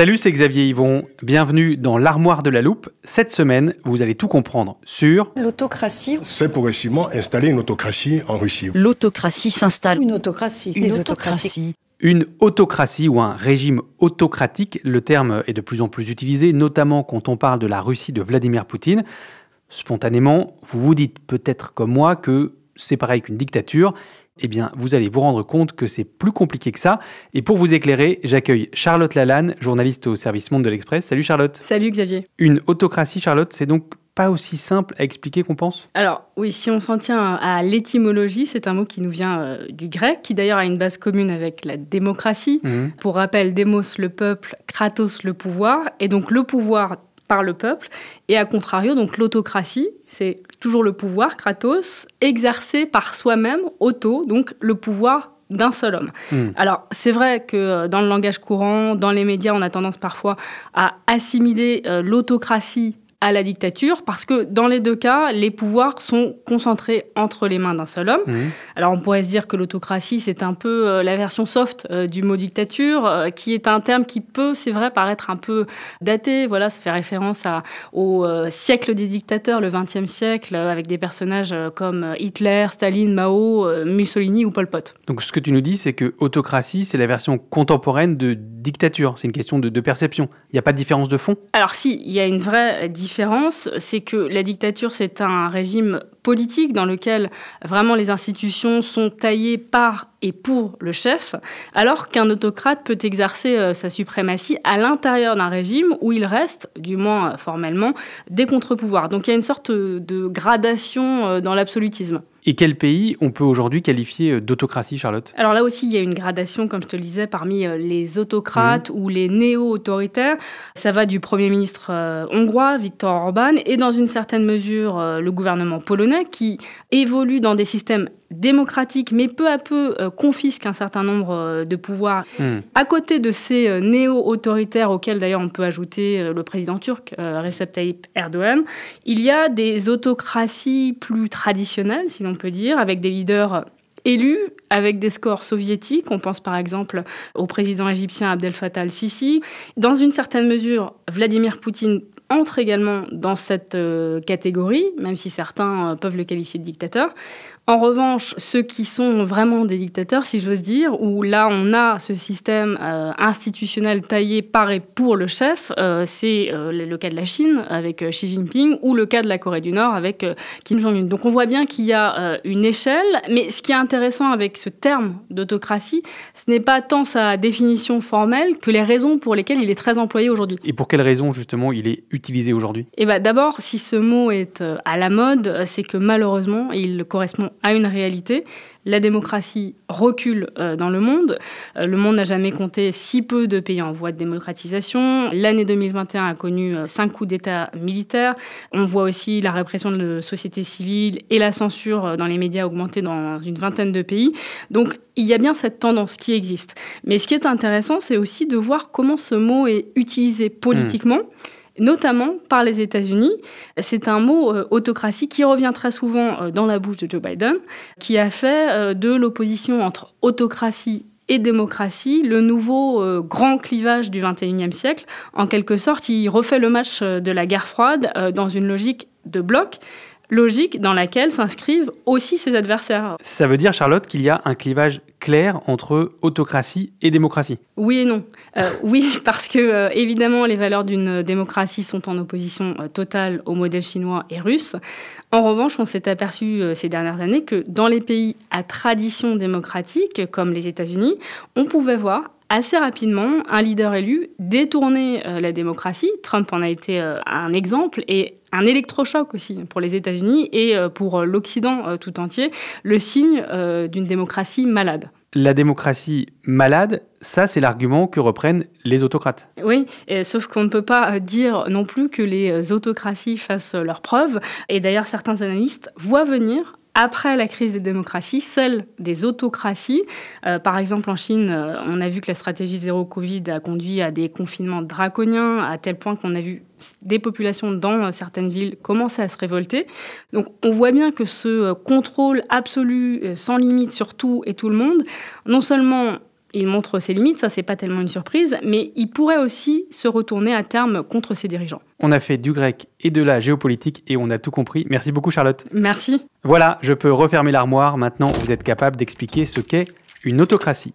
Salut, c'est Xavier Yvon. Bienvenue dans l'armoire de la loupe. Cette semaine, vous allez tout comprendre sur L'autocratie, C'est progressivement installer une autocratie en Russie. L'autocratie s'installe. Une autocratie. Des autocraties. une autocratie ou un régime autocratique. Le terme est de plus en plus utilisé, notamment quand on parle de la Russie de Vladimir Poutine. Spontanément, vous vous dites peut-être comme moi que c'est pareil qu'une dictature. Eh bien, vous allez vous rendre compte que c'est plus compliqué que ça. Et pour vous éclairer, j'accueille Charlotte Lalanne, journaliste au service Monde de l'Express. Salut Charlotte. Salut Xavier. Une autocratie, Charlotte, c'est donc pas aussi simple à expliquer qu'on pense? Alors oui, si on s'en tient à l'étymologie, c'est un mot qui nous vient euh, du grec, qui d'ailleurs a une base commune avec la démocratie. Mhm. Pour rappel, démos le peuple, kratos le pouvoir, et donc le pouvoir par le peuple, et à contrario, donc l'autocratie, c'est toujours le pouvoir, kratos, exercé par soi-même, auto, donc le pouvoir d'un seul homme. Mhm. Alors, c'est vrai que euh, dans le langage courant, dans les médias, on a tendance parfois à assimiler euh, l'autocratie à la dictature, parce que dans les deux cas, les pouvoirs sont concentrés entre les mains d'un seul homme. Mhm. Alors on pourrait se dire que l'autocratie, c'est un peu euh, la version soft euh, du mot dictature, euh, qui est un terme qui peut, c'est vrai, paraître un peu daté. Voilà, ça fait référence à, au siècle des dictateurs, le XXe siècle, avec des personnages comme Hitler, Staline, Mao, Mussolini ou Pol Pot. Donc ce que tu nous dis, c'est que autocratie, c'est la version contemporaine de dictature. C'est une question de, de perception. Il n'y a pas de différence de fond? Alors si, il y a une vraie différence, c'est que la dictature, c'est un régime politique dans lequel vraiment les institutions sont taillées par et pour le chef, alors qu'un autocrate peut exercer euh, sa suprématie à l'intérieur d'un régime où il reste, du moins euh, formellement, des contre-pouvoirs. Donc il y a une sorte de gradation euh, dans l'absolutisme. Et quel pays on peut aujourd'hui qualifier euh, d'autocratie, Charlotte? Alors là aussi, il y a une gradation, comme je te le disais, parmi euh, les autocrates ou les néo-autoritaires. Ça va du Premier ministre euh, hongrois, Viktor Orban, et dans une certaine mesure, le gouvernement polonais, qui évolue dans des systèmes démocratiques, mais peu à peu euh, confisque un certain nombre euh, de pouvoirs. Hmm. À côté de ces euh, néo-autoritaires, auxquels d'ailleurs on peut ajouter euh, le président turc, Recep Tayyip Erdogan, il y a des autocraties plus traditionnelles, si l'on peut dire, avec des leaders élus avec des scores soviétiques. On pense par exemple au président égyptien Abdel Fattah al-Sisi. Dans une certaine mesure, Vladimir Poutine entre également dans cette euh, catégorie, même si certains euh, peuvent le qualifier de dictateur. En revanche, ceux qui sont vraiment des dictateurs, si j'ose dire, où là on a ce système euh, institutionnel taillé par et pour le chef, euh, c'est euh, le cas de la Chine avec Xi Jinping ou le cas de la Corée du Nord avec Kim Jong-un. Donc on voit bien qu'il y a une échelle, mais ce qui est intéressant avec ce terme d'autocratie, ce n'est pas tant sa définition formelle que les raisons pour lesquelles il est très employé aujourd'hui. Et pour quelles raisons, justement, il est utilisé aujourd'hui? Eh ben, D'abord, si ce mot est à la mode, c'est que malheureusement, il correspond à une réalité. La démocratie recule euh, dans le monde. Euh, le monde n'a jamais compté si peu de pays en voie de démocratisation. L'année 2021 a connu euh, cinq coups d'État militaires. On voit aussi la répression de la société civile et la censure dans les médias augmenter dans une vingtaine de pays. Donc, il y a bien cette tendance qui existe. Mais ce qui est intéressant, c'est aussi de voir comment ce mot est utilisé politiquement notamment par les États-Unis. C'est un mot euh, autocratie qui revient très souvent euh, dans la bouche de Joe Biden, qui a fait euh, de l'opposition entre autocratie et démocratie, le nouveau grand clivage du XXIe siècle. En quelque sorte, il refait le match de la guerre froide dans une logique de bloc logique dans laquelle s'inscrivent aussi ses adversaires. Ça veut dire, Charlotte, qu'il y a un clivage clair entre autocratie et démocratie Oui et non. Euh, oui, parce que euh, évidemment, les valeurs d'une démocratie sont en opposition euh, totale au modèle chinois et russe. En revanche, on s'est aperçu ces dernières années que dans les pays à tradition démocratique, comme les États-Unis, on pouvait voir assez rapidement un leader élu détourner la démocratie. Trump en a été un exemple et un électrochoc aussi pour les États-Unis et euh, pour l'Occident euh, tout entier, le signe euh, d'une démocratie malade. La démocratie malade, ça c'est l'argument que reprennent les autocrates. Oui, sauf qu'on ne peut pas dire non plus que les autocraties fassent leurs preuves. Et d'ailleurs, certains analystes voient venir après la crise des démocraties, celle des autocraties. Euh, par exemple, en Chine, euh, on a vu que la stratégie zéro Covid a conduit à des confinements draconiens, à tel point qu'on a vu des populations dans euh, certaines villes commencer à se révolter. Donc on voit bien que ce contrôle absolu, sans limite sur tout et tout le monde, non seulement il montre ses limites, ça c'est pas tellement une surprise, mais il pourrait aussi se retourner à terme contre ses dirigeants. On a fait du grec et de la géopolitique et on a tout compris. Merci beaucoup Charlotte. Merci. Voilà, je peux refermer l'armoire. Maintenant, vous êtes capable d'expliquer ce qu'est une autocratie.